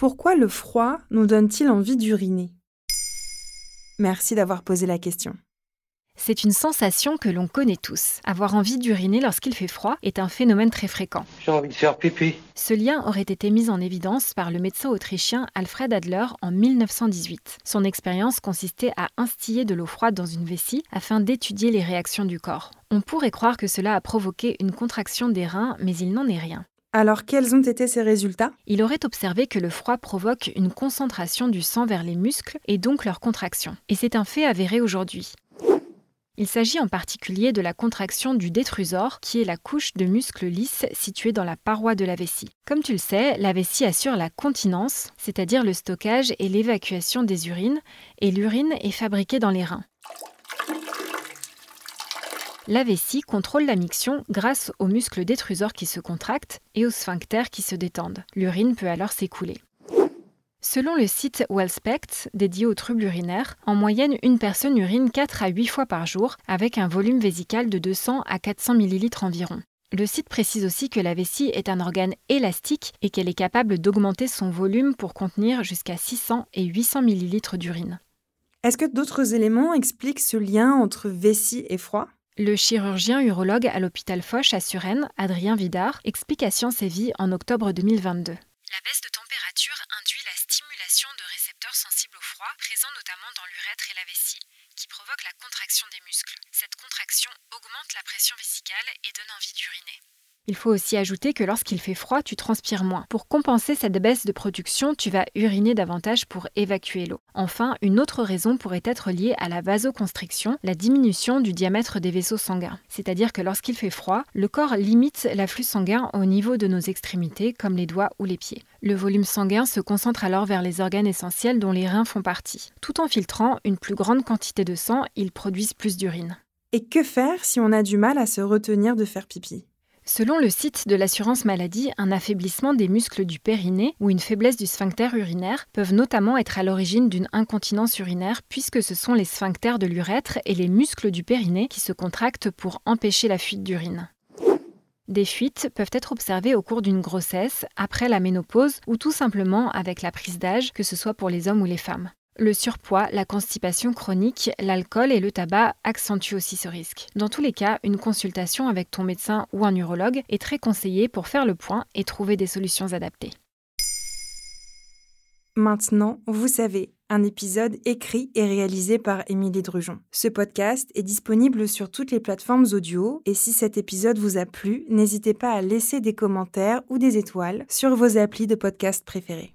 Pourquoi le froid nous donne-t-il envie d'uriner? Merci d'avoir posé la question. C'est une sensation que l'on connaît tous. Avoir envie d'uriner lorsqu'il fait froid est un phénomène très fréquent. J'ai envie de faire pipi. Ce lien aurait été mis en évidence par le médecin autrichien Alfred Adler en 1918. Son expérience consistait à instiller de l'eau froide dans une vessie afin d'étudier les réactions du corps. On pourrait croire que cela a provoqué une contraction des reins, mais il n'en est rien. Alors quels ont été ces résultats? Il aurait observé que le froid provoque une concentration du sang vers les muscles et donc leur contraction. Et c'est un fait avéré aujourd'hui. Il s'agit en particulier de la contraction du détrusor, qui est la couche de muscles lisses située dans la paroi de la vessie. Comme tu le sais, la vessie assure la continence, c'est-à-dire le stockage et l'évacuation des urines, et l'urine est fabriquée dans les reins. La vessie contrôle la miction grâce aux muscles détrusors qui se contractent et aux sphincters qui se détendent. L'urine peut alors s'écouler. Selon le site Wellspect, dédié aux troubles urinaires, en moyenne, une personne urine 4 à 8 fois par jour, avec un volume vésical de 200 à 400 ml environ. Le site précise aussi que la vessie est un organe élastique et qu'elle est capable d'augmenter son volume pour contenir jusqu'à 600 et 800 ml d'urine. Est-ce que d'autres éléments expliquent ce lien entre vessie et froid? Le chirurgien urologue à l'hôpital Foch à Suresnes, Adrien Vidard, explique à Science et Vie en octobre 2022. La baisse de température induit la stimulation de récepteurs sensibles au froid, présents notamment dans l'urètre et la vessie, qui provoque la contraction des muscles. Cette contraction augmente la pression vésicale et donne envie d'uriner. Il faut aussi ajouter que lorsqu'il fait froid, tu transpires moins. Pour compenser cette baisse de production, tu vas uriner davantage pour évacuer l'eau. Enfin, une autre raison pourrait être liée à la vasoconstriction, la diminution du diamètre des vaisseaux sanguins. C'est-à-dire que lorsqu'il fait froid, le corps limite l'afflux sanguin au niveau de nos extrémités, comme les doigts ou les pieds. Le volume sanguin se concentre alors vers les organes essentiels dont les reins font partie. Tout en filtrant une plus grande quantité de sang, ils produisent plus d'urine. Et que faire si on a du mal à se retenir de faire pipi? Selon le site de l'assurance maladie, un affaiblissement des muscles du périnée ou une faiblesse du sphincter urinaire peuvent notamment être à l'origine d'une incontinence urinaire puisque ce sont les sphincters de l'urètre et les muscles du périnée qui se contractent pour empêcher la fuite d'urine. Des fuites peuvent être observées au cours d'une grossesse, après la ménopause ou tout simplement avec la prise d'âge, que ce soit pour les hommes ou les femmes. Le surpoids, la constipation chronique, l'alcool et le tabac accentuent aussi ce risque. Dans tous les cas, une consultation avec ton médecin ou un urologue est très conseillée pour faire le point et trouver des solutions adaptées. Maintenant, vous savez, un épisode écrit et réalisé par Émilie Drujon. Ce podcast est disponible sur toutes les plateformes audio et si cet épisode vous a plu, n'hésitez pas à laisser des commentaires ou des étoiles sur vos applis de podcast préférés.